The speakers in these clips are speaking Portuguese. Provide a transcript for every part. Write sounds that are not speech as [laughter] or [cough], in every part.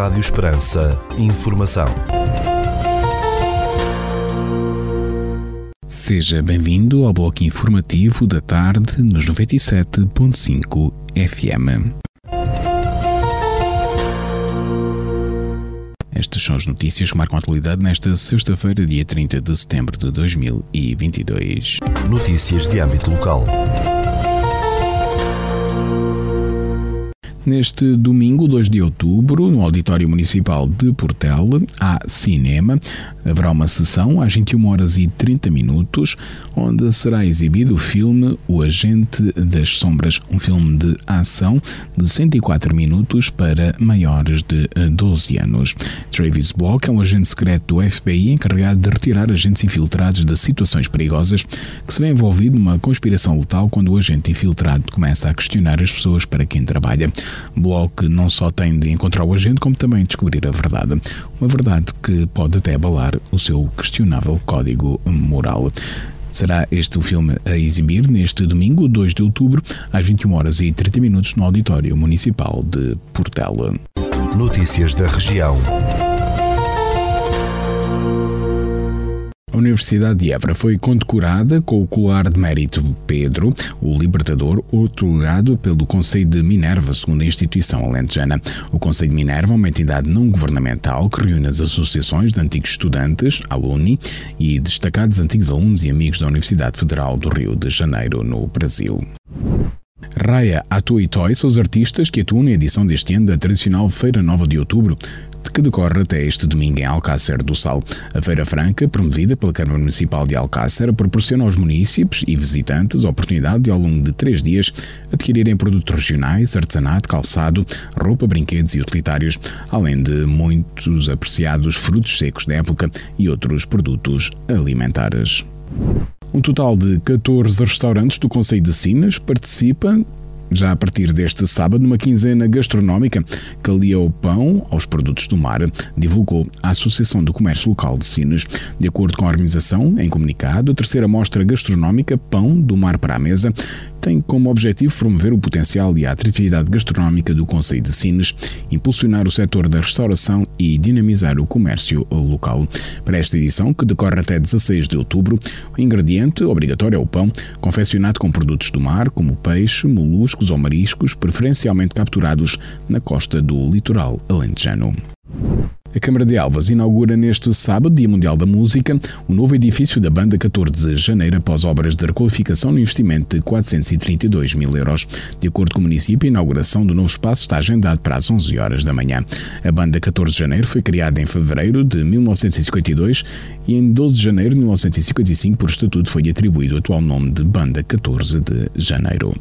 Rádio Esperança. Informação. Seja bem-vindo ao bloco informativo da tarde nos 97.5 FM. Estas são as notícias que marcam a atualidade nesta sexta-feira, dia 30 de setembro de 2022. Notícias de âmbito local. Neste domingo, 2 de outubro, no Auditório Municipal de Portel, há cinema. Haverá uma sessão às 21 horas e 30 minutos, onde será exibido o filme O Agente das Sombras, um filme de ação de 104 minutos para maiores de 12 anos. Travis Block é um agente secreto do FBI encarregado de retirar agentes infiltrados de situações perigosas que se vê envolvido numa conspiração letal quando o agente infiltrado começa a questionar as pessoas para quem trabalha. Block não só tem de encontrar o agente, como também descobrir a verdade. Uma verdade que pode até abalar o seu questionável código moral. Será este o filme a exibir neste domingo, 2 de outubro, às 21 horas e 30 minutos no Auditório Municipal de Portela. Notícias da região. A Universidade de Évora foi condecorada com o colar de mérito Pedro, o Libertador, otorgado pelo Conselho de Minerva, segundo a instituição alentejana. O Conselho de Minerva é uma entidade não governamental que reúne as associações de antigos estudantes, aluni e destacados antigos alunos e amigos da Universidade Federal do Rio de Janeiro, no Brasil. Raya Atua e Toy são os artistas que atuam na edição deste ano da tradicional Feira Nova de Outubro, que decorre até este domingo em Alcácer do Sal. A Feira Franca, promovida pela Câmara Municipal de Alcácer, proporciona aos municípios e visitantes a oportunidade de, ao longo de três dias, adquirirem produtos regionais, artesanato, calçado, roupa, brinquedos e utilitários, além de muitos apreciados frutos secos da época e outros produtos alimentares. Um total de 14 restaurantes do Conselho de Sinas participam já a partir deste sábado, numa quinzena gastronómica que alia o pão aos produtos do mar, divulgou a Associação do Comércio Local de Sines. De acordo com a organização, em comunicado, a terceira mostra gastronómica Pão do Mar para a Mesa tem como objetivo promover o potencial e a atratividade gastronómica do Conselho de Sines, impulsionar o setor da restauração e dinamizar o comércio local. Para esta edição, que decorre até 16 de outubro, o ingrediente obrigatório é o pão, confeccionado com produtos do mar, como peixe, moluscos ou mariscos, preferencialmente capturados na costa do litoral alentejano. A Câmara de Alvas inaugura neste sábado, Dia Mundial da Música, o novo edifício da banda 14 de janeiro após obras de requalificação no investimento de 432 mil euros. De acordo com o município, a inauguração do novo espaço está agendada para as 11 horas da manhã. A banda 14 de janeiro foi criada em fevereiro de 1952 e em 12 de janeiro de 1955, por estatuto, foi atribuído o atual nome de Banda 14 de Janeiro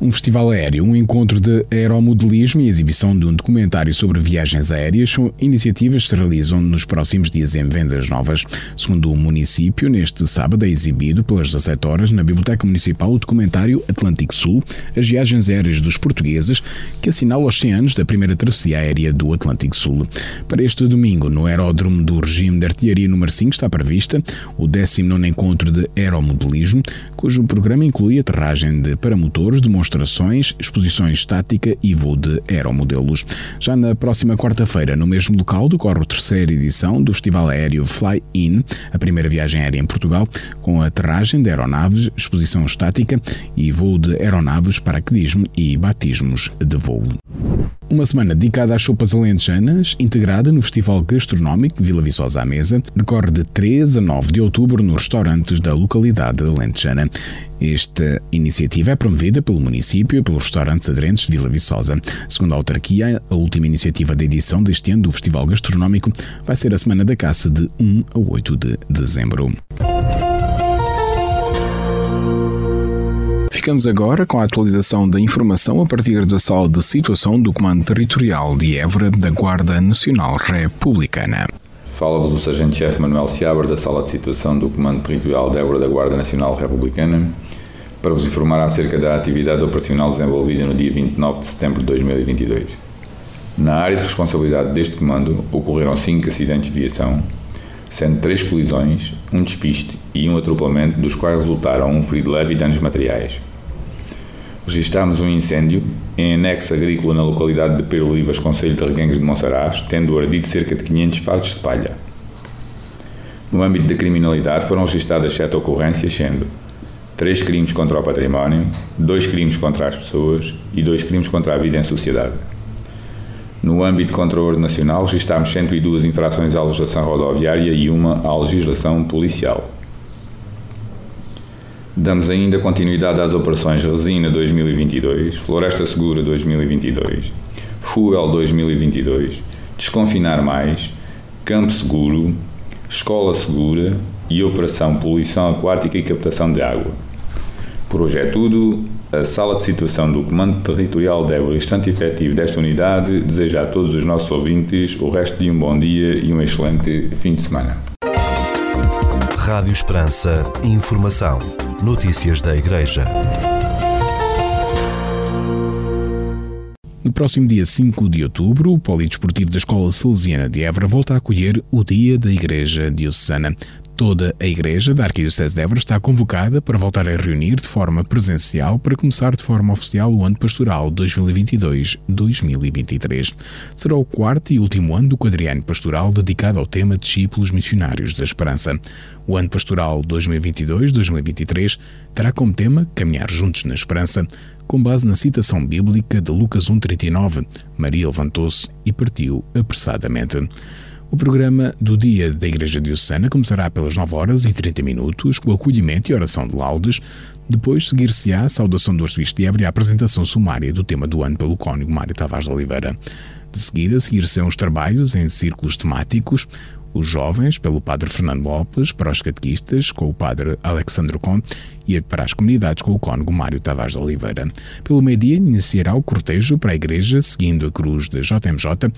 um festival aéreo, um encontro de aeromodelismo e exibição de um documentário sobre viagens aéreas são iniciativas que se realizam nos próximos dias em Vendas Novas. Segundo o município, neste sábado é exibido pelas 17 horas na Biblioteca Municipal o documentário Atlântico Sul, as viagens aéreas dos portugueses, que assinala os 100 anos da primeira travessia aérea do Atlântico Sul. Para este domingo, no Aeródromo do Regime de Artilharia número 5 está prevista o 19 encontro de aeromodelismo, cujo programa inclui aterragem de paramotores, demonstrações demonstrações, exposições estática e voo de aeromodelos. Já na próxima quarta-feira, no mesmo local, decorre a terceira edição do Festival Aéreo Fly In, a primeira viagem aérea em Portugal, com aterragem de aeronaves, exposição estática e voo de aeronaves, paraquedismo e batismos de voo. Uma semana dedicada às sopas alentejanas, integrada no Festival Gastronómico Vila Viçosa à Mesa, decorre de 3 a 9 de outubro nos restaurantes da localidade alentejana. Esta iniciativa é promovida pelo município e pelos restaurantes aderentes de Vila Viçosa. Segundo a autarquia, a última iniciativa da edição deste ano do Festival Gastronómico vai ser a Semana da Caça de 1 a 8 de dezembro. Ficamos agora com a atualização da informação a partir da sala de situação do Comando Territorial de Évora da Guarda Nacional Republicana. Fala-vos o Sargento-Chefe Manuel Seabra da Sala de Situação do Comando Territorial de Évora da Guarda Nacional Republicana para vos informar acerca da atividade operacional desenvolvida no dia 29 de setembro de 2022. Na área de responsabilidade deste comando ocorreram cinco acidentes de viação, sendo três colisões, um despiste e um atropelamento, dos quais resultaram um ferido leve e danos materiais. registámos um incêndio em anexo agrícola na localidade de Pedro Olivas, Conselho de Reguengos de Monsaraz, tendo ardido cerca de 500 fardos de palha. No âmbito da criminalidade foram registadas sete ocorrências, sendo três crimes contra o património, dois crimes contra as pessoas e dois crimes contra a vida em sociedade. No âmbito contra o ordem nacional, registámos 102 infrações à legislação rodoviária e uma à legislação policial. Damos ainda continuidade às operações Resina 2022, Floresta Segura 2022, Fuel 2022, Desconfinar Mais, Campo Seguro, Escola Segura e Operação Poluição Aquática e Captação de Água. Por hoje é tudo. A sala de situação do Comando Territorial de Évora, instante efetivo desta unidade, deseja a todos os nossos ouvintes o resto de um bom dia e um excelente fim de semana. Rádio Esperança. Informação. Notícias da Igreja. No próximo dia 5 de outubro, o Polidesportivo da Escola Salesiana de Évora volta a acolher o Dia da Igreja Diocesana. Toda a Igreja da Arquidiocese de Évora está convocada para voltar a reunir de forma presencial para começar de forma oficial o ano pastoral 2022-2023. Será o quarto e último ano do quadriano pastoral dedicado ao tema Discípulos Missionários da Esperança. O ano pastoral 2022-2023 terá como tema Caminhar Juntos na Esperança, com base na citação bíblica de Lucas 1,39. Maria levantou-se e partiu apressadamente. O programa do Dia da Igreja Diocesana começará pelas 9 horas e 30 minutos, com acolhimento e oração de laudes. Depois seguir-se-á a saudação do Arcebispo de Évora e a apresentação sumária do tema do ano pelo cônigo Mário Tavares de Oliveira. De seguida, seguir-se-ão os trabalhos em círculos temáticos, os jovens pelo Padre Fernando Lopes, para os catequistas com o Padre Alexandre Con e para as comunidades com o cônego Mário Tavares de Oliveira. Pelo meio-dia iniciará o cortejo para a igreja, seguindo a cruz da JMJ,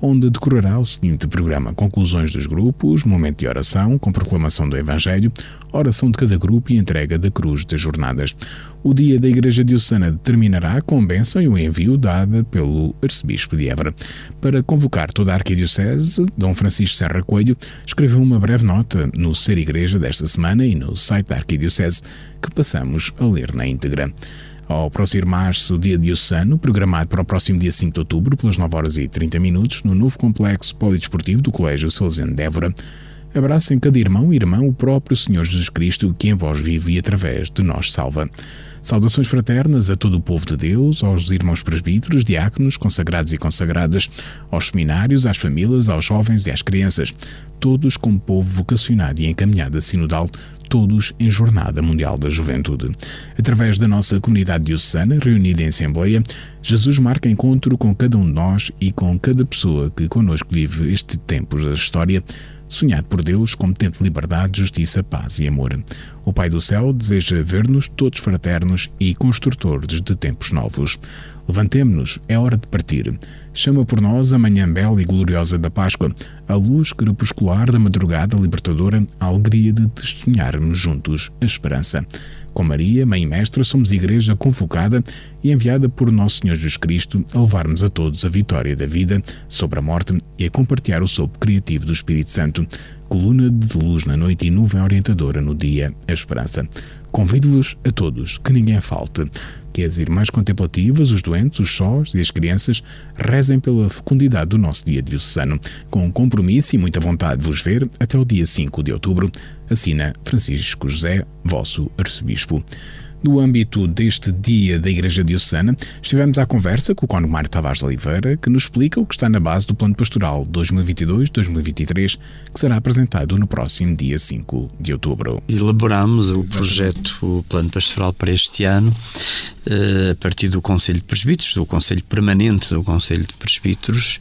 onde decorará o seguinte programa: conclusões dos grupos, momento de oração, com proclamação do Evangelho, oração de cada grupo e entrega da cruz das jornadas. O dia da Igreja Diocesana terminará com a bênção e o envio dada pelo Arcebispo de Évora. Para convocar toda a Arquidiocese, Dom Francisco Serra Coelho escreveu uma breve nota no Ser Igreja desta semana e no site da Arquidiocese que passamos a ler na íntegra. Ao aproximar-se o dia diocesano, programado para o próximo dia 5 de outubro, pelas 9 horas e 30 minutos, no novo complexo polidesportivo do Colégio Salesiano de Évora, abracem cada irmão e irmã o próprio Senhor Jesus Cristo, que em vós vive e através de nós salva. Saudações fraternas a todo o povo de Deus, aos irmãos presbíteros, diáconos, consagrados e consagradas, aos seminários, às famílias, aos jovens e às crianças, todos como povo vocacionado e encaminhado a sinodal, todos em Jornada Mundial da Juventude. Através da nossa comunidade diocesana, reunida em Assembleia, Jesus marca encontro com cada um de nós e com cada pessoa que conosco vive este tempo da história, sonhado por Deus como tempo de liberdade, justiça, paz e amor. O Pai do Céu deseja ver-nos todos fraternos e construtores de tempos novos. Levantemo-nos, é hora de partir. Chama por nós a manhã bela e gloriosa da Páscoa, a luz crepuscular da madrugada libertadora, a alegria de testemunharmos juntos a esperança. Com Maria, Mãe e Mestra, somos igreja convocada e enviada por Nosso Senhor Jesus Cristo a levarmos a todos a vitória da vida sobre a morte e a compartilhar o sopro criativo do Espírito Santo, coluna de luz na noite e nuvem orientadora no dia, a esperança. Convido-vos a todos que ninguém falte, que as irmãs contemplativas, os doentes, os sós e as crianças rezem pela fecundidade do nosso dia diocesano, com compromisso e muita vontade de vos ver até o dia 5 de outubro, assina Francisco José, vosso arcebispo. No âmbito deste dia da Igreja Diocesana, estivemos à conversa com o Cônigo Mário Tavares de Oliveira, que nos explica o que está na base do Plano Pastoral 2022-2023, que será apresentado no próximo dia 5 de outubro. Elaboramos o projeto o Plano Pastoral para este ano eh, a partir do Conselho de Presbíteros, do Conselho Permanente do Conselho de Presbíteros,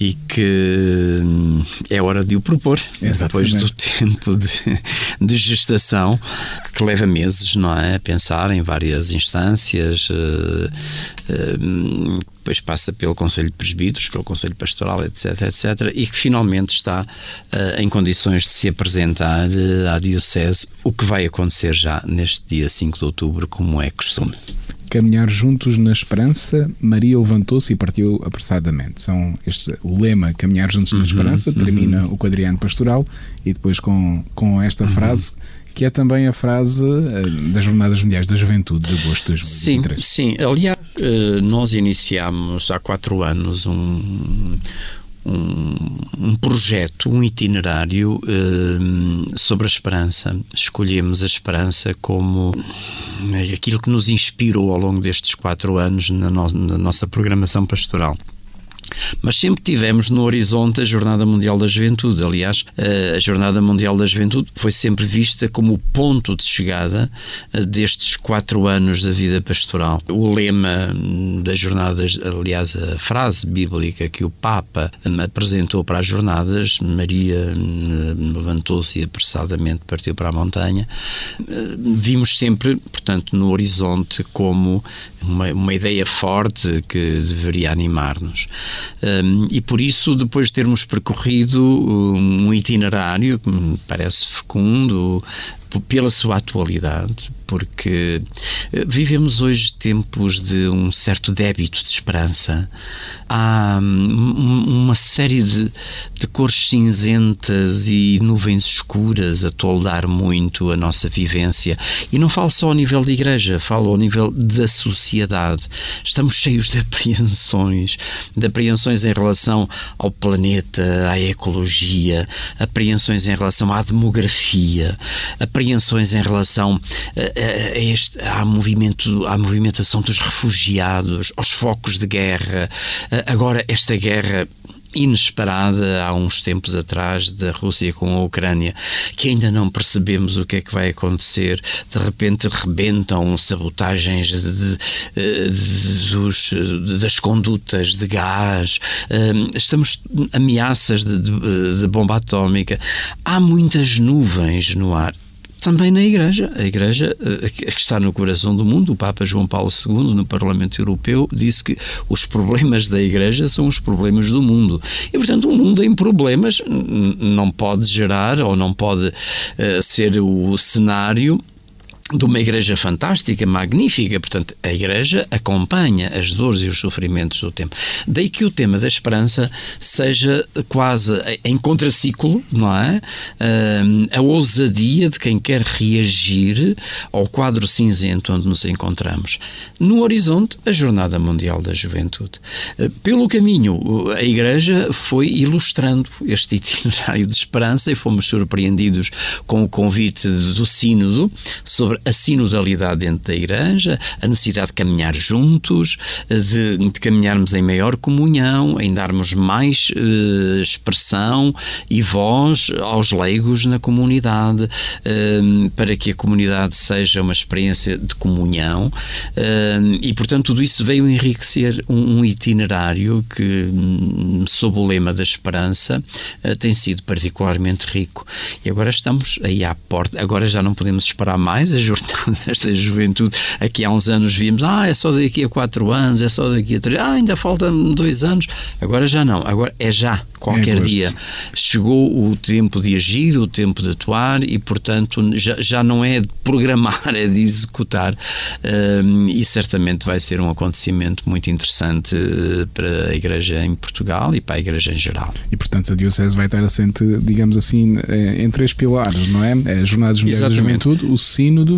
e que hum, é hora de o propor, Exatamente. depois do [laughs] tempo de, de gestação, que leva meses, não é? A pensar em várias instâncias, uh, uh, depois passa pelo Conselho de Presbíteros, pelo Conselho Pastoral, etc, etc, e que finalmente está uh, em condições de se apresentar à Diocese, o que vai acontecer já neste dia 5 de outubro, como é costume. caminhar juntos na esperança, Maria levantou-se e partiu apressadamente. São este, o lema caminhar juntos na uhum, esperança, termina uhum. o quadriano pastoral e depois com, com esta uhum. frase que é também a frase uh, das Jornadas Mundiais da Juventude de agosto de 2023. Sim, sim. Aliás, uh, nós iniciámos há quatro anos um, um, um, projeto, um itinerário uh, sobre a esperança. Escolhemos a esperança como aquilo que nos inspirou ao longo destes quatro anos na, no, na nossa programação pastoral. Mas sempre tivemos no horizonte a Jornada Mundial da Juventude. Aliás, eh, a Jornada Mundial da Juventude foi sempre vista como o ponto de chegada eh, destes quatro anos da vida pastoral. O lema das jornadas, aliás, a frase bíblica que o Papa apresentou para as jornadas, Maria levantou-se e apressadamente partiu para a montanha, vimos sempre, portanto, no horizonte como uma, uma ideia forte que deveria animar-nos. Um, e por isso, depois de termos percorrido um itinerário que me parece fecundo, pela sua atualidade, porque eh, vivemos hoje tempos de um certo débito de esperança. Há hum, uma série de, de cores cinzentas e nuvens escuras a toldar muito a nossa vivência. E não falo só ao nível da igreja, falo ao nível da sociedade. Estamos cheios de apreensões, de apreensões em relação ao planeta, à ecologia, apreensões em relação à demografia, apreensões em relação a, a, a este, à, movimento, à movimentação dos refugiados, aos focos de guerra. Agora, esta guerra inesperada há uns tempos atrás da Rússia com a Ucrânia, que ainda não percebemos o que é que vai acontecer. De repente rebentam sabotagens de, de, de, dos, das condutas de gás, estamos ameaças de bomba atómica. Há muitas nuvens no ar também na Igreja. A Igreja, eh, que está no coração do mundo, o Papa João Paulo II, no Parlamento Europeu, disse que os problemas da Igreja são os problemas do mundo. E, portanto, um mundo em problemas não pode gerar ou não pode uh, ser o cenário de uma igreja fantástica, magnífica. Portanto, a igreja acompanha as dores e os sofrimentos do tempo. Daí que o tema da esperança seja quase em contraciclo, não é? a ousadia de quem quer reagir ao quadro cinzento onde nos encontramos. No horizonte, a Jornada Mundial da Juventude. Ah, pelo caminho, a igreja foi ilustrando este itinerário de esperança e fomos surpreendidos com o convite do Sínodo sobre a sinodalidade dentro da Igreja, a necessidade de caminhar juntos, de, de caminharmos em maior comunhão, em darmos mais uh, expressão e voz aos leigos na comunidade, uh, para que a comunidade seja uma experiência de comunhão. Uh, e, portanto, tudo isso veio enriquecer um, um itinerário que, hum, sob o lema da esperança, tem sido particularmente rico. E agora estamos aí à porta, agora já não podemos esperar mais, a [laughs] desta juventude. Aqui há uns anos vimos, ah, é só daqui a quatro anos, é só daqui a três, ah, ainda faltam dois anos. Agora já não, agora é já, qualquer é dia. Chegou o tempo de agir, o tempo de atuar e, portanto, já, já não é de programar, [laughs] é de executar. Um, e certamente vai ser um acontecimento muito interessante eh, para a Igreja em Portugal e para a Igreja em geral. E, portanto, a Diocese vai estar assente, digamos assim, eh, em três pilares, não é? é Jornadas Mundiais da Juventude, o Sínodo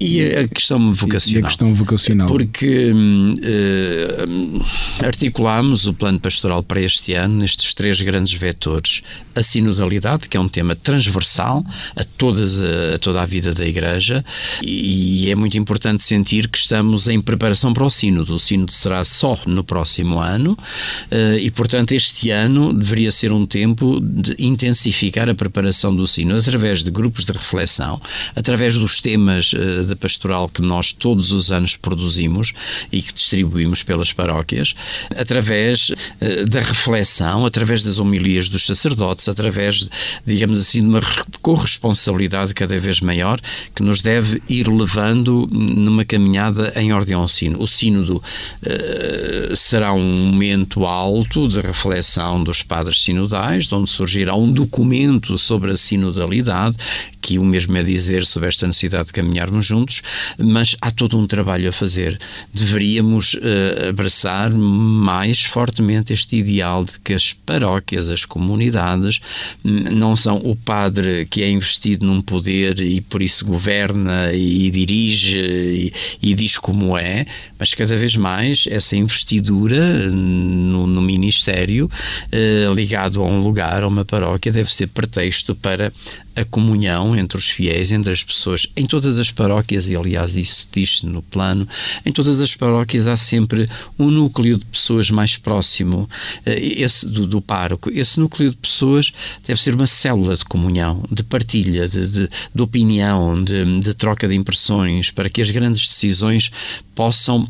e a questão vocacional. E a questão vocacional. Porque uh, articulámos o plano pastoral para este ano nestes três grandes vetores. A sinodalidade, que é um tema transversal a, todas a, a toda a vida da Igreja, e, e, é muito importante sentir que estamos em preparação para o sínodo. O sínodo será só no próximo ano, uh, e portanto este ano deveria ser um tempo de intensificar a preparação do sínodo através de grupos de reflexão, através dos temas uh, da pastoral que nós todos os anos produzimos e que distribuímos pelas paróquias, através uh, da reflexão, através das homilias dos sacerdotes, através, digamos assim, de uma corresponsabilidade cada vez maior que nos deve ir levando numa caminhada em ordem ao sino. O sínodo uh, será um momento alto de reflexão dos padres sinodais, onde surgirá um documento sobre a sinodalidade, que o mesmo é dizer sobre esta necessidade de caminharmos juntos juntos, mas há todo um trabalho a fazer. Deveríamos uh, abraçar mais fortemente este ideal de que as paróquias, as comunidades, hum, não são o padre que é investido num poder e por isso governa e dirige e, e diz como é, mas cada vez mais essa investidura no, no ministério uh, ligado a um lugar, a uma paróquia, deve ser pretexto para a comunhão entre os fiéis, entre as pessoas, em todas as paróquias, e aliás isso diz no plano, em todas as paróquias há sempre um núcleo de pessoas mais próximo, eh, esse do, do pároco. Esse núcleo de pessoas deve ser uma célula de comunhão, de partilha, de, de, de opinião, de, de troca de impressões, para que as grandes decisões possam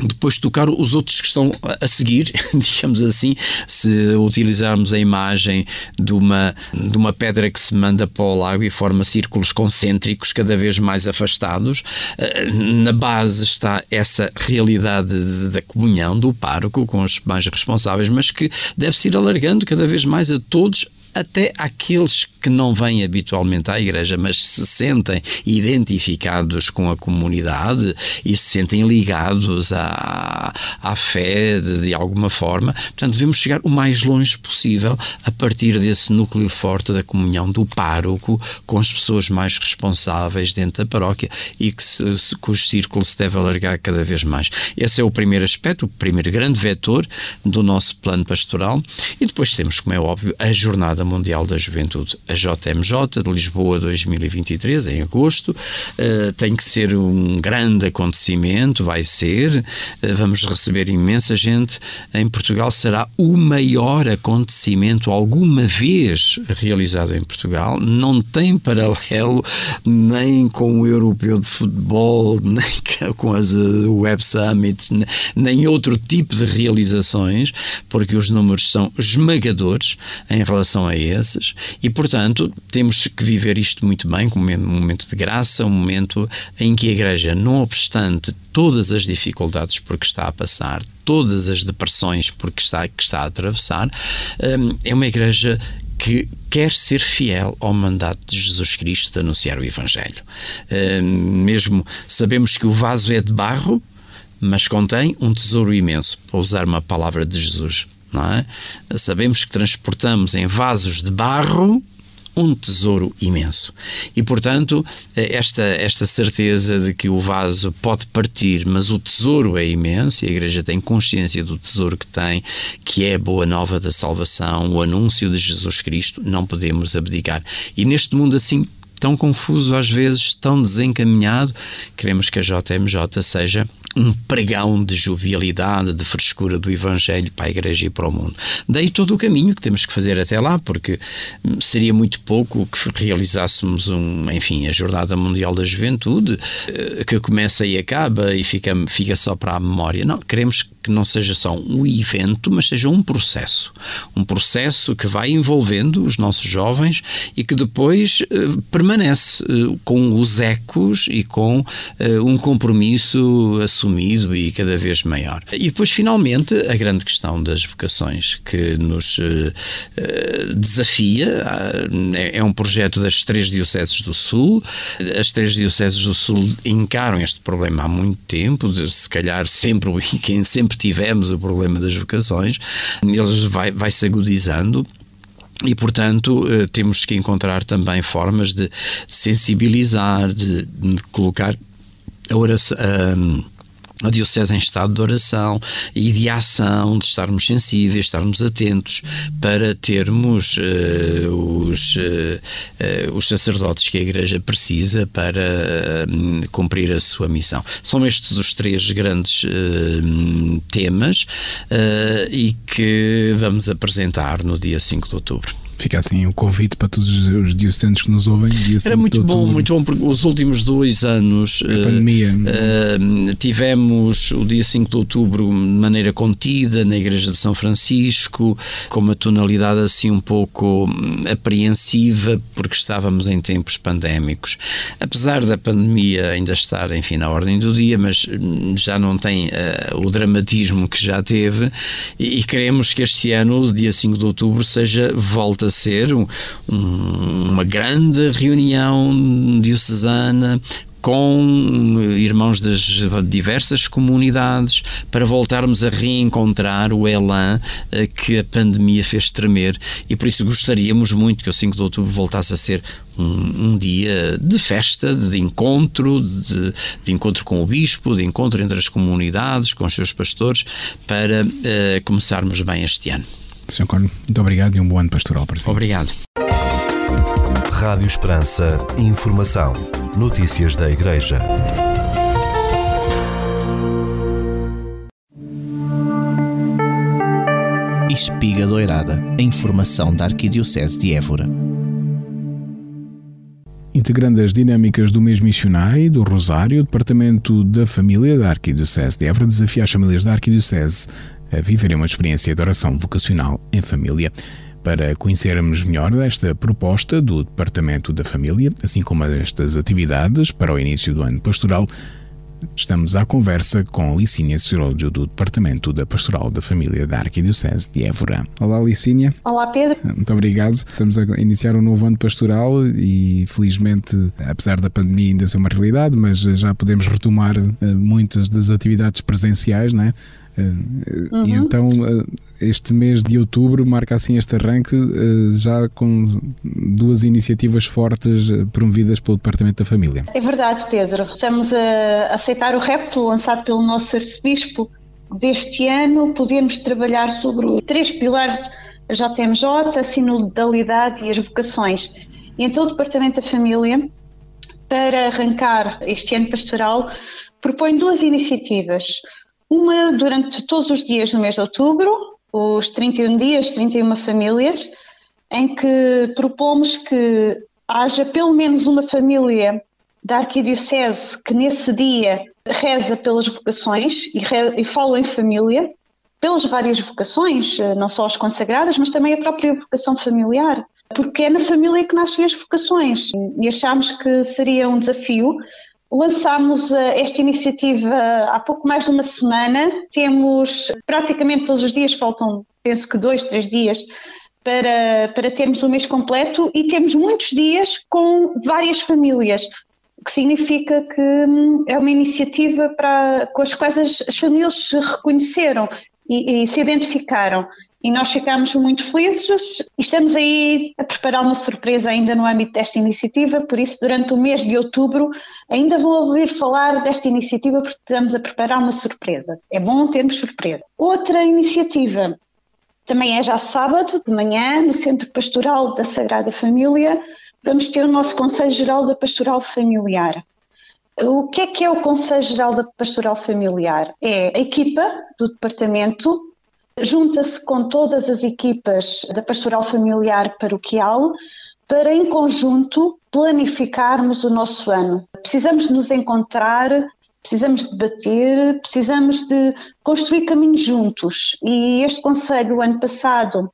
depois tocar os outros que estão a seguir, [laughs] digamos assim, se utilizarmos a imagem de uma, de uma pedra que se manda para o lago e forma círculos concêntricos cada vez mais afastados, eh, na base está essa realidade da comunhão do pároco com os mais responsáveis, mas que deve-se ir alargando cada vez mais a todos até aqueles que não vêm habitualmente à igreja, mas se sentem identificados com a comunidade e se sentem ligados à, à fé de, de alguma forma. Portanto, devemos chegar o mais longe possível a partir desse núcleo forte da comunhão do pároco com as pessoas mais responsáveis dentro da paróquia e que se, se, cujo círculo se deve alargar cada vez mais. Esse é o primeiro aspecto, o primeiro grande vetor do nosso plano pastoral. E depois temos, como é óbvio, a Jornada Mundial da Juventude, a JMJ de Lisboa 2023, em agosto. Uh, tem que ser um grande acontecimento, vai ser. Uh, vamos receber imensa gente. Em Portugal será o maior acontecimento alguma vez realizado em Portugal. Não tem paralelo nem com o Europeu de Futebol, [laughs] nem com as uh, Web Summits, nem outro tipo de realizações, porque os números são esmagadores em relação a esses e, portanto, temos que viver isto muito bem, como um momento de graça, um momento em que a Igreja, não obstante todas as dificuldades por que está a passar, todas as depressões por que está, que está a atravessar, hum, é uma Igreja que quer ser fiel ao mandato de Jesus Cristo de anunciar o Evangelho. Hum, mesmo sabemos que o vaso é de barro, mas contém um tesouro imenso, para usar uma palavra de Jesus é? Sabemos que transportamos em vasos de barro um tesouro imenso. E, portanto, esta, esta certeza de que o vaso pode partir, mas o tesouro é imenso, e a Igreja tem consciência do tesouro que tem, que é a boa nova da salvação, o anúncio de Jesus Cristo, não podemos abdicar. E neste mundo assim tão confuso, às vezes tão desencaminhado, queremos que a JMJ seja um pregão de jovialidade, de frescura do Evangelho para a Igreja e para o mundo. Daí todo o caminho que temos que fazer até lá, porque hum, seria muito pouco que realizássemos um, enfim, a Jornada Mundial da Juventude, eh, que começa e acaba e fica, fica só para a memória. Não, queremos que não seja só um evento, mas seja um processo. Um processo que vai envolvendo os nossos jovens e que depois uh, permanece uh, com os ecos e com uh, um compromisso assumido e cada vez maior. E depois, finalmente, a grande questão das vocações que nos desafia. É, é um projeto das três dioceses do Sul. As três dioceses do Sul encaram este problema há muito tempo, de, se calhar sempre, [laughs] sempre sempre tivemos o problema das vocações, ele vai, vai se agudizando. E, portanto, eh, temos que encontrar também formas de sensibilizar, de, de colocar a oração. A, a Diocese em estado de oração e de ação, de estarmos sensíveis, estarmos atentos para termos uh, os, uh, uh, os sacerdotes que a Igreja precisa para cumprir a sua missão. São estes os três grandes temas e que vamos apresentar no dia 5 de outubro. Fica assim o convite para todos os dioceses que nos ouvem. Era muito bom, muito bom, porque os últimos dois anos a pandemia. Uh, tivemos o dia 5 de outubro de maneira contida na Igreja de São Francisco, com uma tonalidade assim um pouco hum, apreensiva, porque estávamos em tempos pandémicos. Apesar da pandemia ainda estar, enfim, na ordem do dia, mas hum, já não tem uh, o dramatismo que já teve, e, e queremos que este ano, o dia 5 de outubro, seja volta a ser um, um, uma grande reunião diocesana com irmãos das diversas comunidades, para voltarmos a reencontrar o elan que a pandemia fez tremer e por isso gostaríamos muito que o 5 de outubro voltasse a ser um, um dia de festa, de encontro, de, de, encontro com o bispo, de encontro entre as comunidades, com os seus pastores, para uh, começarmos bem este ano. Sr. Corno, muito obrigado e um bom ano pastoral para si. Obrigado. Rádio Esperança. Informação. Notícias da Igreja. Espiga Doirada. A informação da Arquidiocese de Évora. Integrando as dinâmicas do mês missionário e do Rosário, o Departamento da Família da Arquidiocese de Évora desafia as famílias da Arquidiocese a viverem uma experiência de oração vocacional em família. Para conhecermos melhor esta proposta do Departamento da Família, assim como estas atividades para o início do ano pastoral, Estamos à conversa com Licínia Ciródio, do Departamento da Pastoral da Família da Arquidiocese de Évora. Olá, Licínia. Olá, Pedro. Muito obrigado. Estamos a iniciar um novo ano pastoral e, felizmente, apesar da pandemia ainda ser uma realidade, mas já podemos retomar eh, muitas das atividades presenciais, não é? Uhum. E então este mês de outubro marca assim este arranque já com duas iniciativas fortes promovidas pelo Departamento da Família. É verdade, Pedro. Estamos a aceitar o repto lançado pelo nosso arcebispo deste ano. Podemos trabalhar sobre três pilares a JMJ, a sinodalidade e as vocações. E então o Departamento da Família, para arrancar este ano pastoral, propõe duas iniciativas. Uma durante todos os dias do mês de outubro, os 31 dias, 31 famílias, em que propomos que haja pelo menos uma família da Arquidiocese que nesse dia reza pelas vocações e, re, e fala em família, pelas várias vocações, não só as consagradas, mas também a própria vocação familiar, porque é na família que nascem as vocações. E achámos que seria um desafio Lançámos eh, esta iniciativa há pouco mais de uma semana. Temos praticamente todos os dias, faltam penso que dois, três dias, para, para termos o mês completo e temos muitos dias com várias famílias, o que significa que hum, é uma iniciativa para, com as quais as, as famílias se reconheceram e, e se identificaram e nós ficamos muito felizes estamos aí a preparar uma surpresa ainda no âmbito desta iniciativa, por isso durante o mês de outubro ainda vão ouvir falar desta iniciativa porque estamos a preparar uma surpresa. É bom termos surpresa. Outra iniciativa também é já sábado de manhã no Centro Pastoral da Sagrada Família, vamos ter o nosso Conselho Geral da Pastoral Familiar. O que é que é o Conselho Geral da Pastoral Familiar? É a equipa do departamento junta-se com todas as equipas da Pastoral Familiar Paroquial para, em conjunto, planificarmos o nosso ano. Precisamos de nos encontrar, precisamos de debater, precisamos de construir caminhos juntos. E este Conselho, ano passado,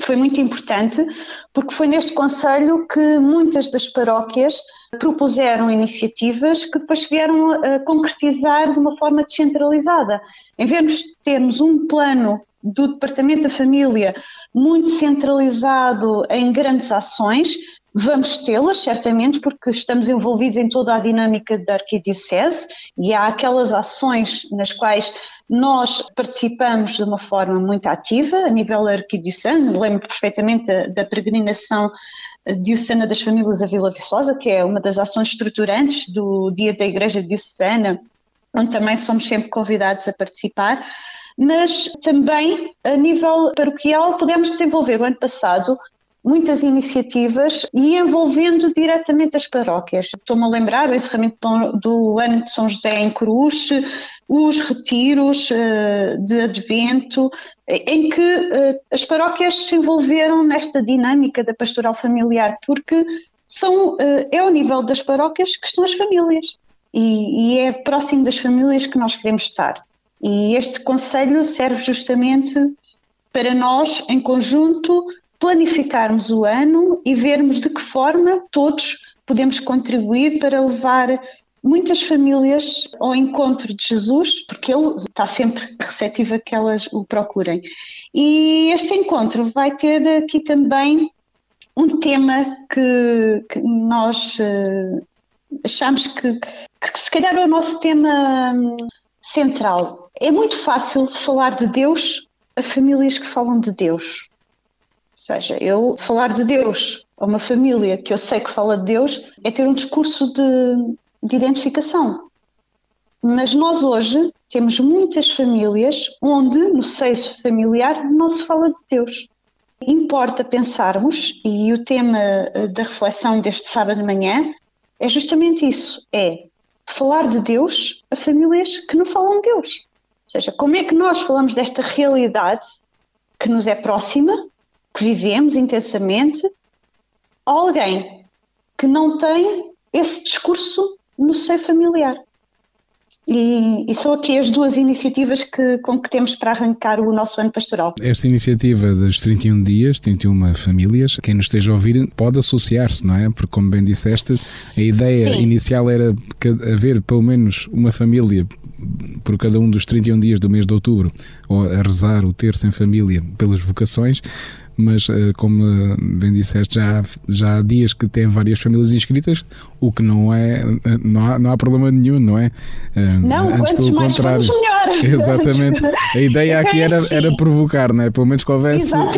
foi muito importante, porque foi neste Conselho que muitas das paróquias propuseram iniciativas que depois vieram a concretizar de uma forma descentralizada. Em vez de termos um plano do Departamento da Família muito centralizado em grandes ações. Vamos tê-las, certamente, porque estamos envolvidos em toda a dinâmica da Arquidiocese e há aquelas ações nas quais nós participamos de uma forma muito ativa a nível arquidiocesano. Lembro perfeitamente da, peregrinação diocesana das famílias a Vila Viçosa, que é uma das ações estruturantes do Dia da Igreja Diocesana, onde também somos sempre convidados a participar mas também a nível paroquial pudemos desenvolver o ano passado muitas iniciativas e envolvendo diretamente as paróquias. Estou-me a lembrar o encerramento do ano de São José em Cruz, os retiros eh, de advento, em que eh, as paróquias se envolveram nesta dinâmica da pastoral familiar, porque são, eh, é ao nível das paróquias que estão as famílias. E, e é próximo das famílias que nós queremos estar. E este conselho serve justamente para nós, em conjunto, planificarmos o ano e vermos de que forma todos podemos contribuir para levar muitas famílias ao encontro de Jesus, porque ele está sempre receptivo a que elas o procurem. E este encontro vai ter aqui também um tema que, que nós uh, achamos que, que se calhar é o nosso tema hum, central. É muito fácil falar de Deus a famílias que falam de Deus. Ou seja, eu falar de Deus a uma família que eu sei que fala de Deus é ter um discurso de, de identificação. Mas nós hoje temos muitas famílias onde, no seio familiar, não se fala de Deus. Importa pensarmos, e o tema eh, da reflexão deste sábado de manhã é justamente isso: é falar de Deus a famílias que não falam de Deus. Ou seja, como é que nós falamos desta realidade que nos é próxima, que vivemos intensamente, a alguém que não tem esse discurso no seio familiar? E, e, são aqui as duas iniciativas que, com que temos para arrancar o nosso ano pastoral. Esta iniciativa dos 31 dias, 31 famílias, quem nos esteja a ouvir pode associar-se, não é? Porque, como bem disseste, a ideia Sim. inicial era haver pelo menos uma família por cada um dos 31 dias do mês de outubro, ou a rezar o terço em família pelas vocações, mas eh, como eh, bem disseste, já, já há dias que tem várias famílias inscritas, o que não é, eh, não há, não há problema nenhum, não é? Não, Antes pelo contrário. melhor. [laughs] Exatamente. A ideia aqui era, era provocar, não é? Pelo menos que houvesse um,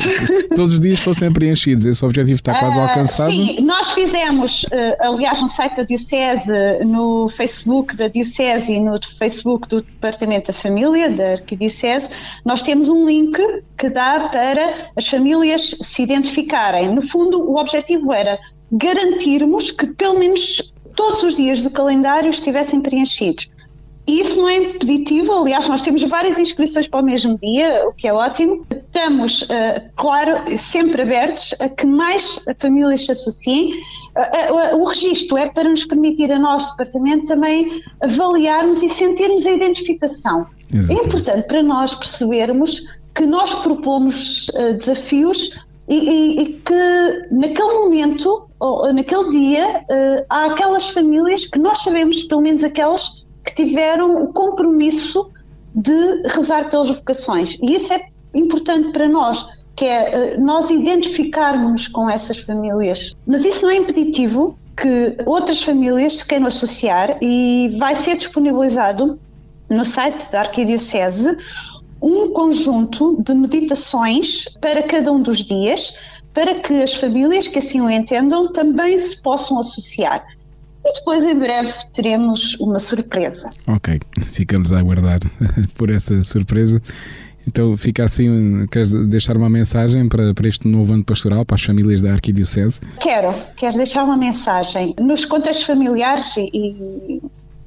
[laughs] todos os dias fossem preenchidos. Esse objetivo está quase uh, alcançado. Sim, nós fizemos, aliás, no site da Diocese, no Facebook da Diocese e no Facebook do Departamento da Família, da Arquidiocese, nós temos um link que dá para as famílias se identificarem. No fundo, o objetivo era garantirmos que pelo menos todos os dias do calendário estivessem preenchidos. E isso não é impeditivo, aliás, nós temos várias inscrições para o mesmo dia, o que é ótimo. Estamos, uh, claro, sempre abertos a que mais famílias se associem. Uh, uh, o registro é para nos permitir a nós, departamento, também avaliarmos e sentirmos a identificação. Exatamente. É importante para nós percebermos que nós propomos uh, desafios e, e, e, que naquele momento, ou naquele dia, uh, há aquelas famílias que nós sabemos, pelo menos aquelas que tiveram o compromisso de rezar pelas vocações. E isso é importante para nós, que é uh, nós identificarmos com essas famílias. Mas isso não é impeditivo que outras famílias se queiram associar e vai ser disponibilizado no site da Arquidiocese um conjunto de meditações para cada um dos dias, para que as famílias que assim o entendam também se possam associar. E depois, em breve, teremos uma surpresa. Ok, ficamos a aguardar [laughs] por essa surpresa. Então fica assim, queres deixar uma mensagem para, para este novo ano pastoral, para as famílias da Arquidiocese? Quero, quero deixar uma mensagem. Nos contextos familiares e,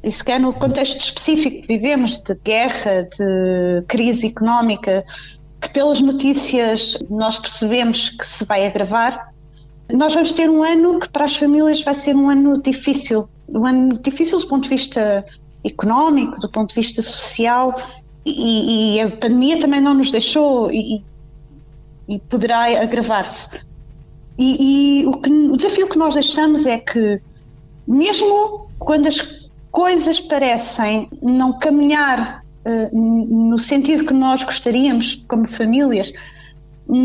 e sequer no contexto específico que vivemos, de guerra, de crise económica, que pelas notícias nós percebemos que se vai agravar, nós vamos ter um ano que para as famílias vai ser um ano difícil. Um ano difícil do ponto de vista económico, do ponto de vista social, e, e a pandemia também não nos deixou e, e poderá agravar-se. E, e o, que, o desafio que nós deixamos é que, mesmo quando as coisas parecem não caminhar uh, no sentido que nós gostaríamos como famílias,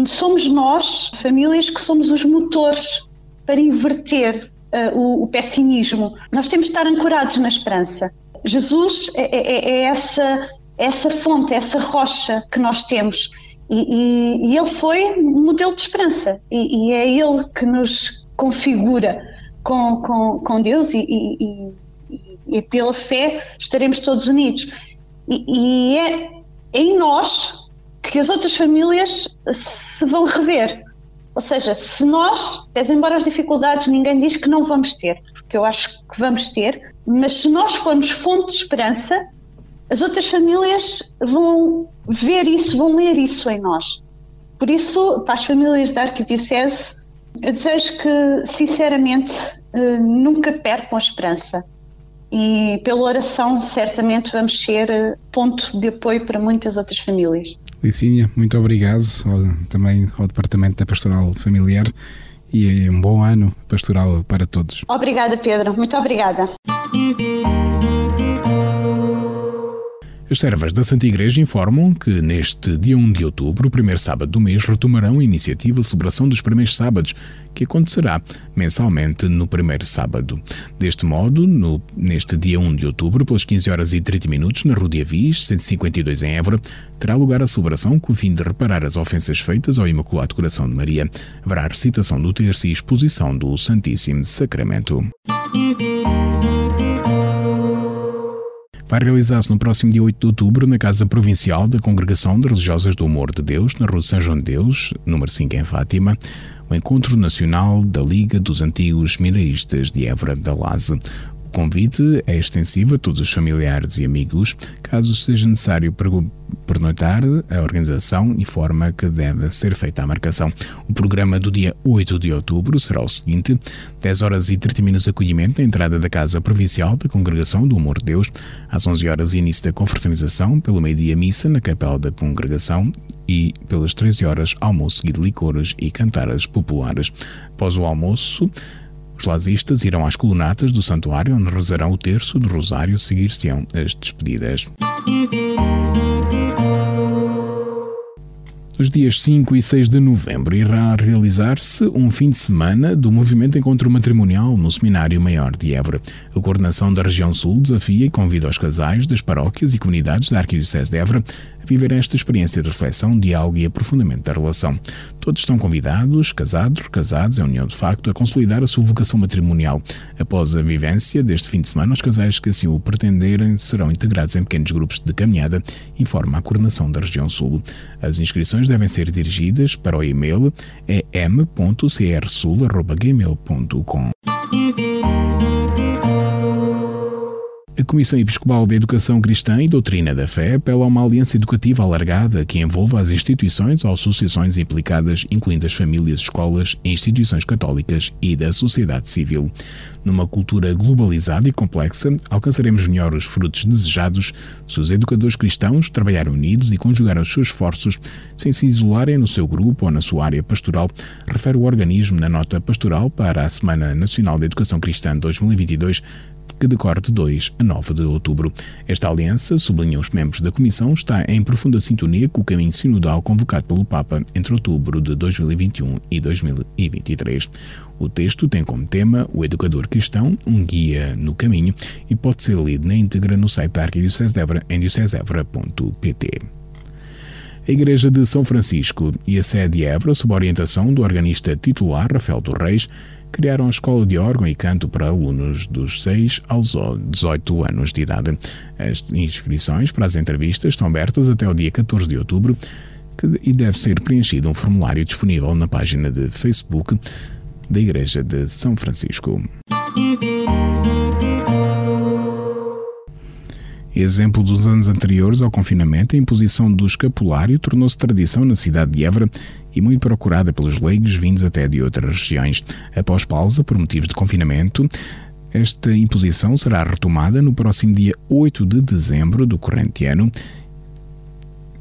somos nós, famílias, que somos os motores para inverter uh, o, o, pessimismo. Nós temos de estar ancorados na esperança. Jesus é, é, é, é essa, essa fonte, essa rocha que nós temos. E, e, e ele foi modelo de esperança. E, e, é ele que nos configura com, com, com Deus e, e pela fé estaremos todos unidos. E, e é, é em nós que as outras famílias se vão rever. Ou seja, se nós, embora as dificuldades ninguém diz que não vamos ter, porque eu acho que vamos ter, mas se nós formos fonte de esperança, as outras famílias vão ver isso, vão ler isso em nós. Por isso, para as famílias da Arquidiocese, eu desejo que, sinceramente, eh, nunca percam a esperança e pela oração certamente vamos ser eh, ponto de apoio para muitas outras famílias. Licínia, muito obrigado ao, também ao Departamento da Pastoral Familiar e um bom ano pastoral para todos. Obrigada, Pedro. Muito obrigada. As servas da Santa Igreja informam que neste dia 1 de outubro, o primeiro sábado do mês, retomarão a iniciativa Celebração dos Primeiros Sábados, que acontecerá mensalmente no primeiro sábado. Deste modo, no, neste dia 1 de outubro, pelas 15 horas e 30 minutos, na Rua de Avis, 152 em Évora, terá lugar a celebração com o fim de reparar as ofensas feitas ao Imaculado Coração de Maria. Haverá recitação do terço e exposição do Santíssimo Sacramento vai realizar-se no próximo dia 8 de outubro na Casa Provincial da Congregação de Religiosas do Amor de Deus, na Rua de São João de Deus, número 5 em Fátima, o Encontro Nacional da Liga dos Antigos Minaristas de Évora da Laze. O convite é extensivo a todos os familiares e amigos. Caso seja necessário pernoitar, a organização informa que deve ser feita a marcação. O programa do dia 8 de outubro será o seguinte: 10 horas e 30 minutos acolhimento na entrada da Casa Provincial da Congregação do Amor de Deus, às 11 horas início da confraternização, pelo meio-dia missa na Capela da Congregação e pelas 13 horas almoço seguido de licores e cantaras populares. Após o almoço, os lazistas irão às colunatas do santuário, onde rezarão o terço do rosário, seguir-se-ão as despedidas. Nos dias 5 e 6 de novembro irá realizar-se um fim de semana do movimento Encontro Matrimonial no Seminário Maior de Évora. A coordenação da região Sul desafia e convida os casais das paróquias e comunidades da Arquidiocese de Évora viver esta experiência de reflexão, diálogo e aprofundamento da relação. Todos estão convidados, casados, recasados, em união de facto, a consolidar a sua vocação matrimonial. Após a vivência deste fim de semana, os casais que assim o pretenderem serão integrados em pequenos grupos de caminhada, informa a coordenação da região Sul. As inscrições devem ser dirigidas para o e-mail em.crsul.gmail.com. Comissão Episcopal de Educação Cristã e Doutrina da Fé apela a uma aliança educativa alargada que envolva as instituições ou associações implicadas, incluindo as famílias, escolas instituições católicas e da sociedade civil. Numa cultura globalizada e complexa, alcançaremos melhor os frutos desejados se os educadores cristãos trabalharem unidos e conjugarem os seus esforços sem se isolarem no seu grupo ou na sua área pastoral, refere o organismo na nota pastoral para a Semana Nacional de Educação Cristã 2022 que decorre de 2 a 9 de outubro. Esta aliança, sublinham os membros da Comissão, está em profunda sintonia com o caminho sinodal convocado pelo Papa entre outubro de 2021 e 2023. O texto tem como tema O Educador Cristão, um guia no caminho, e pode ser lido na íntegra no site da Arquidiocese de Évora em diocesevra.pt. A Igreja de São Francisco e a sede de Évora, sob orientação do organista titular Rafael dos Reis, criaram a escola de órgão e canto para alunos dos 6 aos 18 anos de idade. As inscrições para as entrevistas estão abertas até o dia 14 de outubro e deve ser preenchido um formulário disponível na página de Facebook da Igreja de São Francisco. Exemplo dos anos anteriores ao confinamento, a imposição do escapulário tornou-se tradição na cidade de Évora e muito procurada pelos leigos vindos até de outras regiões. Após pausa por motivos de confinamento, esta imposição será retomada no próximo dia 8 de dezembro do corrente ano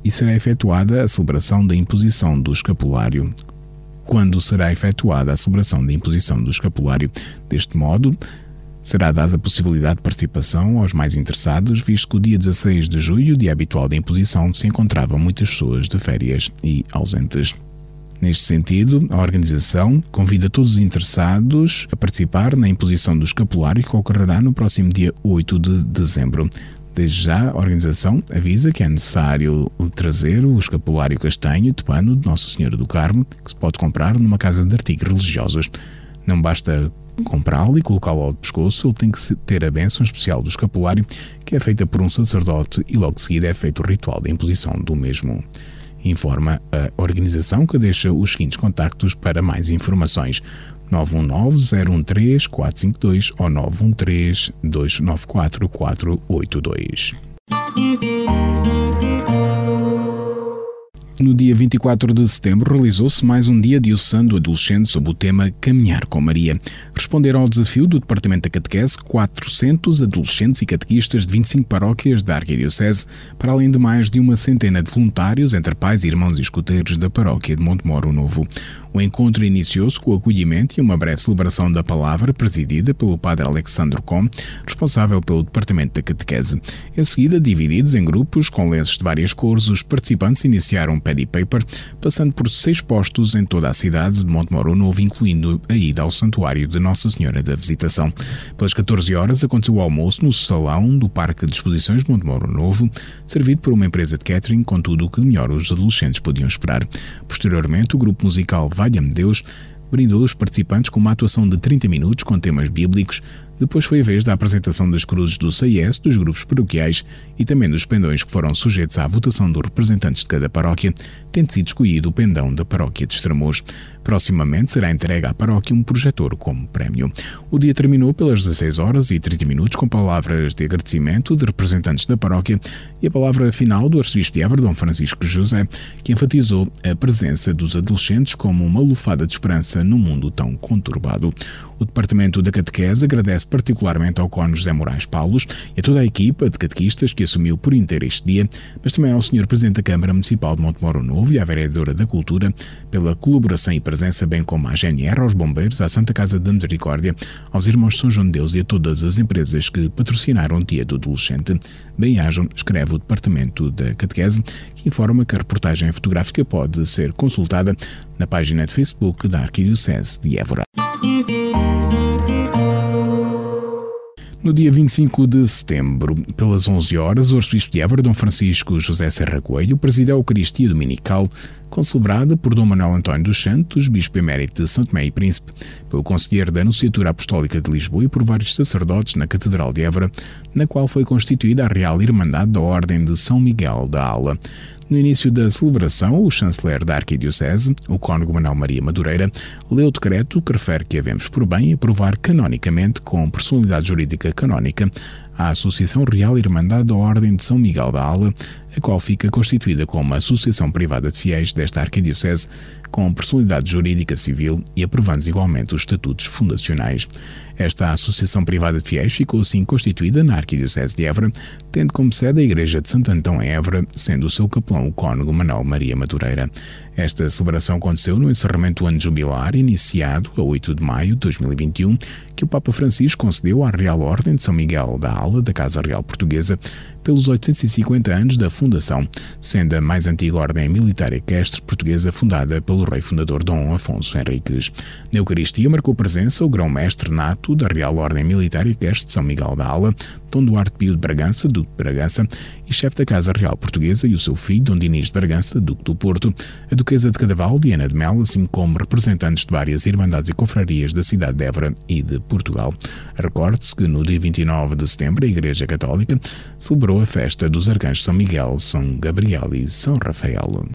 e será efetuada a celebração da imposição do escapulário. Quando será efetuada a celebração da imposição do escapulário? Deste modo, Será dada a possibilidade de participação aos mais interessados, visto que o dia 16 de julho, dia habitual da imposição, se encontravam muitas pessoas de férias e ausentes. Neste sentido, a organização convida todos os interessados a participar na imposição do escapulário que ocorrerá no próximo dia 8 de dezembro. Desde já, a organização avisa que é necessário trazer o escapulário castanho de pano de Nossa Senhora do Carmo, que se pode comprar numa casa de artigos religiosos. Não basta comprá-lo e colocá-lo ao pescoço, ele tem que ter a bênção especial do escapulário, que é feita por um sacerdote e logo de seguida é feito o ritual de imposição do mesmo. Informa a organização que deixa os seguintes contactos para mais informações. 919-013-452 ou 913-294-482. No dia 24 de setembro, realizou-se mais um dia diocesano do adolescente sob o tema Caminhar com Maria. Responderam ao desafio do Departamento da Catequese 400 adolescentes e catequistas de 25 paróquias da Arquidiocese, para além de mais de uma centena de voluntários entre pais, irmãos e escuteiros da paróquia de Montemoro Novo. O encontro iniciou-se com o acolhimento e uma breve celebração da palavra, presidida pelo padre Alexandre Com, responsável pelo Departamento da Catequese. Em seguida, divididos em grupos com lenços de várias cores, os participantes iniciaram um paddy paper, passando por seis postos em toda a cidade de Montemoro Novo, incluindo a ida ao Santuário de Nossa Senhora da Visitação. Pelas 14 horas aconteceu o almoço no salão do Parque de Exposições de Montemoro Novo, servido por uma empresa de catering com tudo o que melhor os adolescentes podiam esperar. Posteriormente, o grupo musical Valha-me Deus, brindou os participantes com uma atuação de 30 minutos com temas bíblicos. Depois foi a vez da apresentação das cruzes do CIS, dos grupos paroquiais e também dos pendões que foram sujeitos à votação dos representantes de cada paróquia, tendo sido escolhido o pendão da paróquia de Estremoz. Proximamente será entregue à paróquia um projetor como prémio. O dia terminou pelas 16 horas e 30 minutos com palavras de agradecimento de representantes da paróquia e a palavra final do arcebispo de Évora, Francisco José, que enfatizou a presença dos adolescentes como uma lufada de esperança num mundo tão conturbado. O Departamento da Catequese agradece particularmente ao Cónigo José Moraes Paulos e a toda a equipa de catequistas que assumiu por inteiro este dia, mas também ao Sr. Presidente da Câmara Municipal de Montemoro Novo e à Vereadora da Cultura pela colaboração e presença, bem como à GNR, aos bombeiros, à Santa Casa da Misericórdia, aos Irmãos São João de Deus e a todas as empresas que patrocinaram o Dia do Adolescente. Bem-ajam, escreve o Departamento da Catequese, que informa que a reportagem fotográfica pode ser consultada na página de Facebook da Arquidiocese de Évora. No dia 25 de setembro, pelas 11 horas, o arcebispo de Évora, Dom Francisco José Serra Coelho, presidiu a Eucaristia Dominical, concelebrada por Dom Manuel António dos Santos, bispo emérito de Santo Tomé e Príncipe, pelo conselheiro da Anunciatura Apostólica de Lisboa e por vários sacerdotes na Catedral de Évora, na qual foi constituída a Real Irmandade da Ordem de São Miguel da Ala. No início da celebração, o chanceler da Arquidiocese, o cônego Manuel Maria Madureira, leu o decreto que refere que havemos por bem aprovar canonicamente, com personalidade jurídica canónica, a Associação Real Irmandade da Ordem de São Miguel da Ala, a qual fica constituída como uma associação privada de fiéis desta Arquidiocese, com personalidade jurídica civil e aprovando igualmente os estatutos fundacionais. Esta associação privada de fiéis ficou assim constituída na Arquidiocese de Évora, tendo como sede a Igreja de Santo Antão em Évora, sendo o seu capelão o cônego Manuel Maria Madureira. Esta celebração aconteceu no encerramento do ano jubilar, iniciado a 8 de maio de 2021, que o Papa Francisco concedeu à Real Ordem de São Miguel da Ala da Casa Real Portuguesa pelos 850 anos da fundação, sendo a mais antiga ordem militar equestre portuguesa fundada pelo rei fundador Dom Afonso Henriques. Na Eucaristia marcou presença o grão-mestre nato da Real Ordem Militar Equestre de São Miguel da Ala, Dom Duarte Pio de Bragança, Duque de Bragança, e chefe da Casa Real Portuguesa e o seu filho, Dom Dinis de Bragança, Duque do Porto, a Duquesa de Cadaval, Diana de Mel, assim como representantes de várias irmandades e confrarias da cidade de Évora e de Portugal. Recorde-se que no dia 29 de setembro a Igreja Católica celebrou a festa dos arcanjos São Miguel, São Gabriel e São Rafael.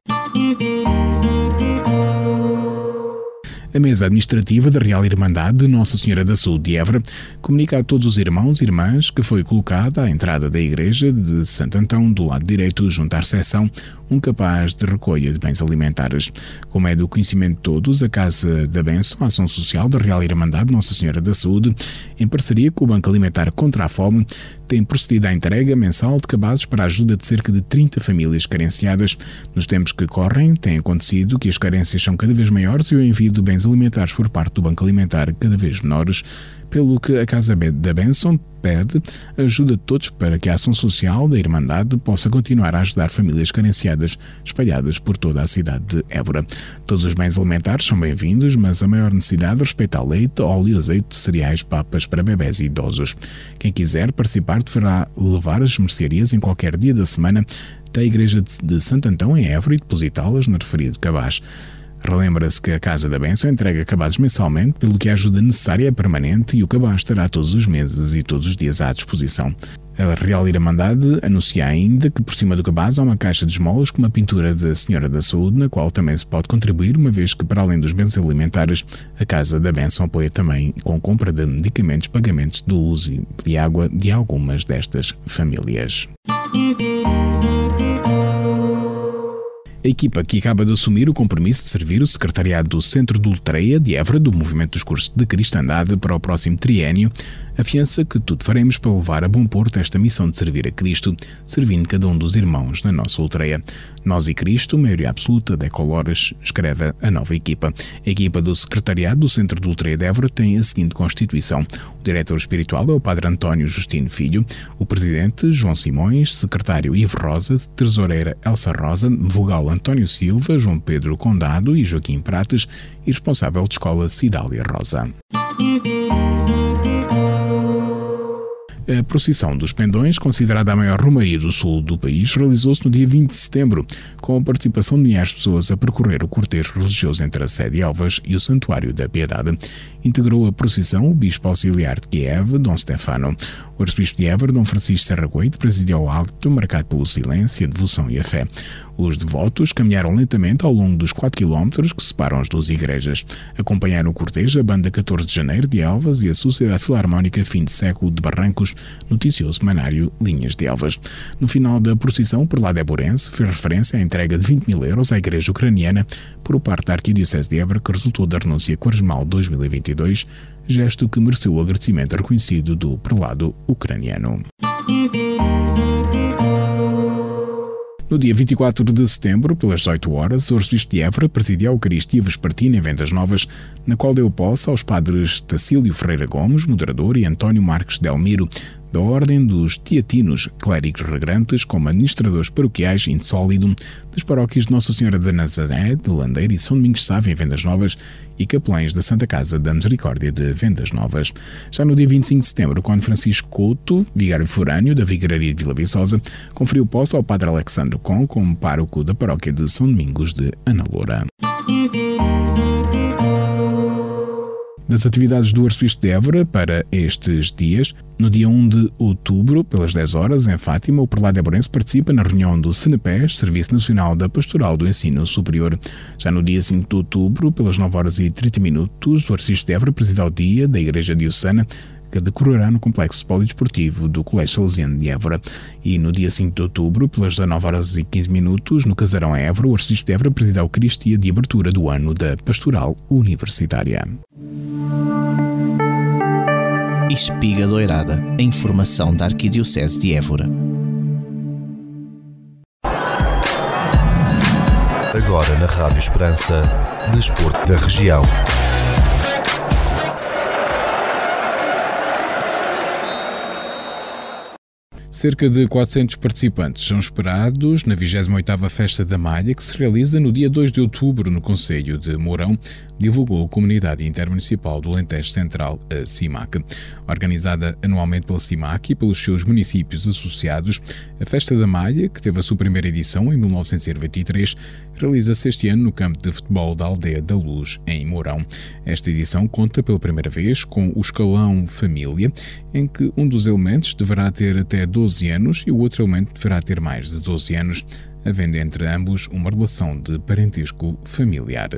A mesa administrativa da Real Irmandade de Nossa Senhora da Saúde de Évora comunica a todos os irmãos e irmãs que foi colocada à entrada da igreja de Santo Antão, do lado direito, junto à recepção, um capaz de recolha de bens alimentares. Como é do conhecimento de todos, a Casa da Benção, a Ação Social da Real Irmandade de Nossa Senhora da Saúde, em parceria com o Banco Alimentar contra a Fome, tem procedido à entrega mensal de cabazes para a ajuda de cerca de 30 famílias carenciadas. Nos tempos que correm, tem acontecido que as carências são cada vez maiores e o envio de bens alimentares por parte do Banco Alimentar cada vez menores, pelo que a Casa da Benson pede ajuda de todos para que a ação social da Irmandade possa continuar a ajudar famílias carenciadas espalhadas por toda a cidade de Évora. Todos os bens alimentares são bem-vindos, mas a maior necessidade respeita a leite, óleo, azeite, cereais, papas para bebés e idosos. Quem quiser participar deverá levar as mercearias em qualquer dia da semana da Igreja de Santo Antão em Évora e depositá-las no referido cabaz. Relembra-se que a Casa da Benção entrega cabazes mensalmente, pelo que a ajuda necessária é permanente e o cabaz estará todos os meses e todos os dias à disposição. A Real Irmandade anuncia ainda que por cima do cabaz há uma caixa de esmolas com uma pintura da Senhora da Saúde, na qual também se pode contribuir, uma vez que, para além dos bens alimentares, a Casa da Benção apoia também com compra de medicamentos, pagamentos de luz e de água de algumas destas famílias. A equipa que acaba de assumir o compromisso de servir o secretariado do Centro de Ultreia de Évora do Movimento dos Cursos de Cristandade para o próximo triênio afiança que tudo faremos para levar a bom porto esta missão de servir a Cristo, servindo cada um dos irmãos na nossa ultreia. Nós e Cristo, maioria absoluta de Ecolores, escreve a nova equipa. A equipa do Secretariado do Centro de Ultreia de Évora tem a seguinte constituição. O diretor espiritual é o Padre António Justino Filho, o presidente João Simões, secretário Ivo Rosa, tesoureira Elsa Rosa, vogal António Silva, João Pedro Condado e Joaquim Prates e responsável de escola Cidália Rosa. A procissão dos Pendões, considerada a maior romaria do sul do país, realizou-se no dia 20 de setembro, com a participação de milhares de pessoas a percorrer o cortejo religioso entre a sede de Alvas e o Santuário da Piedade. Integrou a procissão o bispo auxiliar de Kiev, Dom Stefano. O arcebispo de Évora, Dom Francisco Serra Goito, presidiu o acto marcado pelo silêncio, a devoção e a fé. Os devotos caminharam lentamente ao longo dos 4 quilómetros que separam as duas igrejas. Acompanharam o cortejo a Banda 14 de Janeiro de Elvas e a Sociedade Filarmónica Fim de Século de Barrancos, noticioso semanário Linhas de Elvas. No final da procissão, o prelado Eborense fez referência à entrega de 20 mil euros à igreja ucraniana por parte da Arquidiocese de Évora, que resultou da renúncia quaresmal 2022, gesto que mereceu o agradecimento reconhecido do prelado ucraniano. No dia 24 de setembro, pelas 18 horas, o arcebispo de Évora presidiu a Eucaristia Vespertina em Vendas Novas, na qual deu posse aos padres Tacílio Ferreira Gomes, moderador, e António Marques Delmiro, da Ordem dos Teatinos, clérigos regrantes como administradores paroquiais insólido das paróquias de Nossa Senhora da Nazaré, de Landeira e São Domingos Sávio em Vendas Novas e capelães da Santa Casa da Misericórdia de Vendas Novas. Já no dia 25 de setembro, quando Francisco Couto, vigário forâneo da Vigaria de Vila Viçosa, conferiu posse ao Padre Alexandre Com como pároco da paróquia de São Domingos de Analoura das atividades do Arcebispo de Évora para estes dias. No dia 1 de outubro, pelas 10 horas, em Fátima, o prelado Évorense participa na reunião do SENEPES, Serviço Nacional da Pastoral do Ensino Superior. Já no dia 5 de outubro, pelas 9 horas e 30 minutos, o Arcebispo de Évora presida ao dia da Igreja Diocesana decorará no Complexo Polidesportivo do Colégio Salesiano de Évora. E no dia 5 de outubro, pelas 19 horas e 15 minutos, no Casarão Évora, o Arcebispo de Évora presida a Eucaristia de abertura do ano da Pastoral Universitária. Espiga Doirada, a informação da Arquidiocese de Évora. Agora na Rádio Esperança, Desporto da Região. Cerca de 400 participantes são esperados na 28ª Festa da Malha, que se realiza no dia 2 de outubro no Conselho de Mourão, divulgou a Comunidade Intermunicipal do Alentejo Central, a CIMAC. Organizada anualmente pela CIMAC e pelos seus municípios associados, a Festa da Malha, que teve a sua primeira edição em 1923, realiza-se este ano no campo de futebol da Aldeia da Luz, em Mourão. Esta edição conta pela primeira vez com o escalão Família, em que um dos elementos deverá ter até 12 anos e o outro elemento deverá ter mais de 12 anos, havendo entre ambos uma relação de parentesco familiar.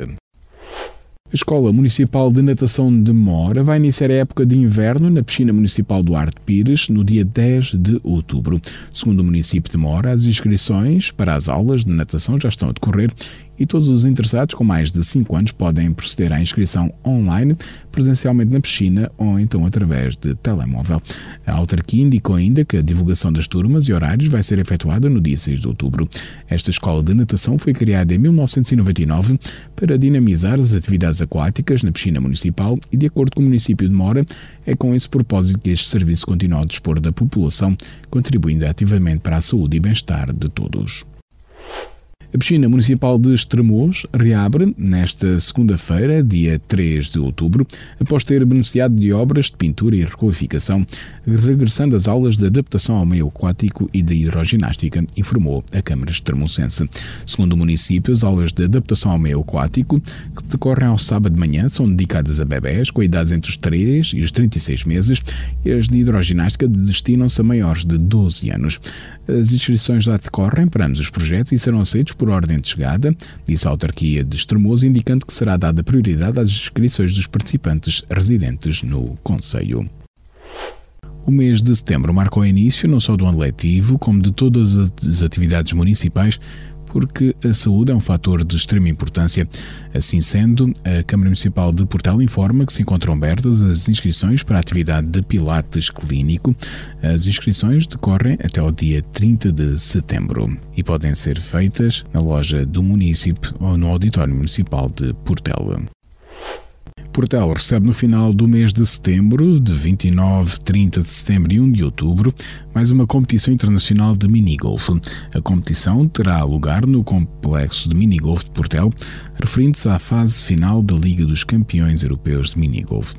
A Escola Municipal de Natação de Mora vai iniciar a época de inverno na piscina municipal do Arte Pires no dia 10 de outubro. Segundo o município de Mora, as inscrições para as aulas de natação já estão a decorrer e todos os interessados com mais de 5 anos podem proceder à inscrição online, presencialmente na piscina ou então através de telemóvel. A autarquia indicou ainda que a divulgação das turmas e horários vai ser efetuada no dia 6 de outubro. Esta escola de natação foi criada em 1999 para dinamizar as atividades aquáticas na piscina municipal e, de acordo com o município de Mora, é com esse propósito que este serviço continua ao dispor da população, contribuindo ativamente para a saúde e bem-estar de todos. A piscina municipal de Estremoz reabre nesta segunda-feira, dia 3 de outubro, após ter beneficiado de obras de pintura e requalificação, regressando às aulas de adaptação ao meio aquático e de hidroginástica, informou a Câmara Estremocense. Segundo o município, as aulas de adaptação ao meio aquático, que decorrem ao sábado de manhã, são dedicadas a bebés com idades entre os 3 e os 36 meses, e as de hidroginástica destinam-se a maiores de 12 anos. As inscrições já decorrem para ambos os projetos e serão aceitos por ordem de chegada, disse a autarquia de Estremoso, indicando que será dada prioridade às inscrições dos participantes residentes no Conselho. O mês de setembro marcou o início não só do ano letivo, como de todas as atividades municipais porque a saúde é um fator de extrema importância. Assim sendo, a Câmara Municipal de Portel informa que se encontram abertas as inscrições para a atividade de Pilates Clínico. As inscrições decorrem até ao dia 30 de setembro e podem ser feitas na loja do município ou no Auditório Municipal de Portel. Portel recebe no final do mês de setembro, de 29, 30 de setembro e 1 de outubro, mais uma competição internacional de minigolf. A competição terá lugar no complexo de minigolf de Portel, referindo-se à fase final da Liga dos Campeões Europeus de Minigolf.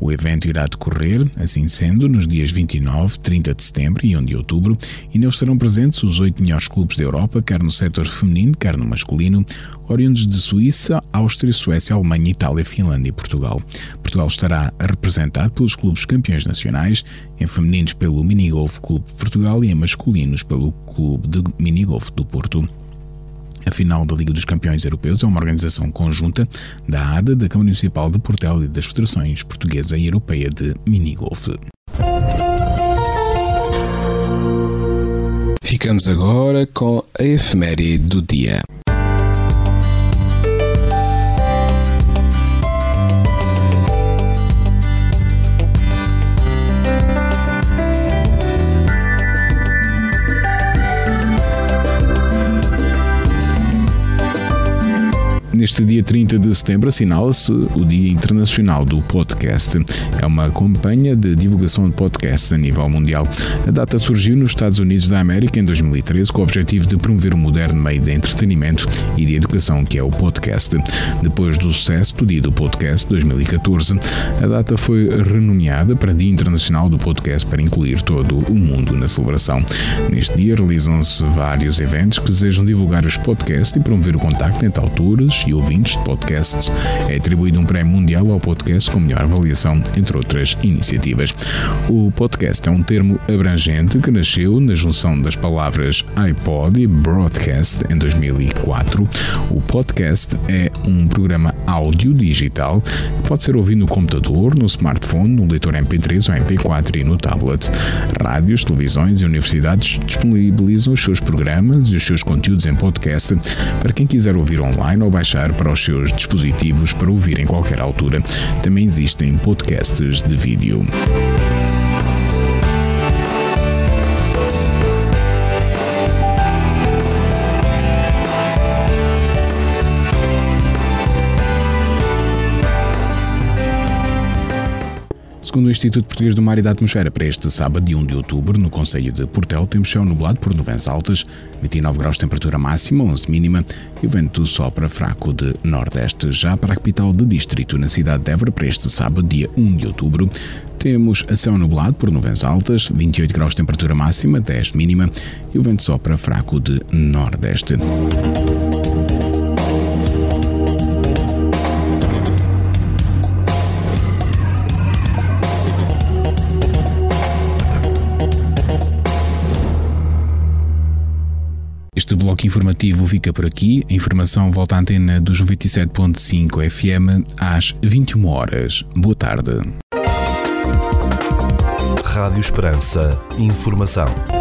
O evento irá decorrer, assim sendo, nos dias 29, 30 de setembro e 1 de outubro, e neles estarão presentes os oito melhores clubes da Europa, quer no setor feminino, quer no masculino, oriundos de Suíça, Áustria, Suécia, Alemanha, Itália, Finlândia e Portugal. Portugal estará representado pelos clubes campeões nacionais, em femininos pelo Minigolf Clube de Portugal e em masculinos pelo Clube de Minigolf do Porto. A final da Liga dos Campeões Europeus é uma organização conjunta da ADA, da Câmara Municipal de Portel e das Federações Portuguesa e Europeia de Minigolf. Ficamos agora com a efeméride do dia. Neste dia 30 de setembro assinala-se o Dia Internacional do Podcast. É uma campanha de divulgação de podcasts a nível mundial. A data surgiu nos Estados Unidos da América em 2013 com o objetivo de promover um moderno meio de entretenimento e de educação que é o podcast. Depois do sucesso do Dia do Podcast 2014, a data foi renomeada para Dia Internacional do Podcast para incluir todo o mundo na celebração. Neste dia realizam-se vários eventos que desejam divulgar os podcasts e promover o contacto entre autores e ouvintes de podcasts. É atribuído um prémio mundial ao podcast com melhor avaliação, entre outras iniciativas. O podcast é um termo abrangente que nasceu na junção das palavras iPod e broadcast em 2004. O podcast é um programa áudio digital que pode ser ouvido no computador, no smartphone, no leitor MP3 ou MP4 e no tablet. Rádios, televisões e universidades disponibilizam os seus programas e os seus conteúdos em podcast para quem quiser ouvir online ou baixar baixar para os seus dispositivos para ouvir em qualquer altura. Também existem podcasts de vídeo. Segundo o Instituto Português do Mar e da Atmosfera, para este sábado, dia 1 de outubro, no Conselho de Portel, temos céu nublado por nuvens altas, 29 graus de temperatura máxima, 11 mínima, e o vento sopra fraco de nordeste. Já para a capital de distrito, na cidade de Évora, para este sábado, dia 1 de outubro, temos a céu nublado por nuvens altas, 28 graus de temperatura máxima, 10 mínima, e o vento sopra fraco de nordeste. Este bloco informativo fica por aqui. A informação volta à antena dos 97.5 FM às 21 horas. Boa tarde. Rádio Esperança. Informação.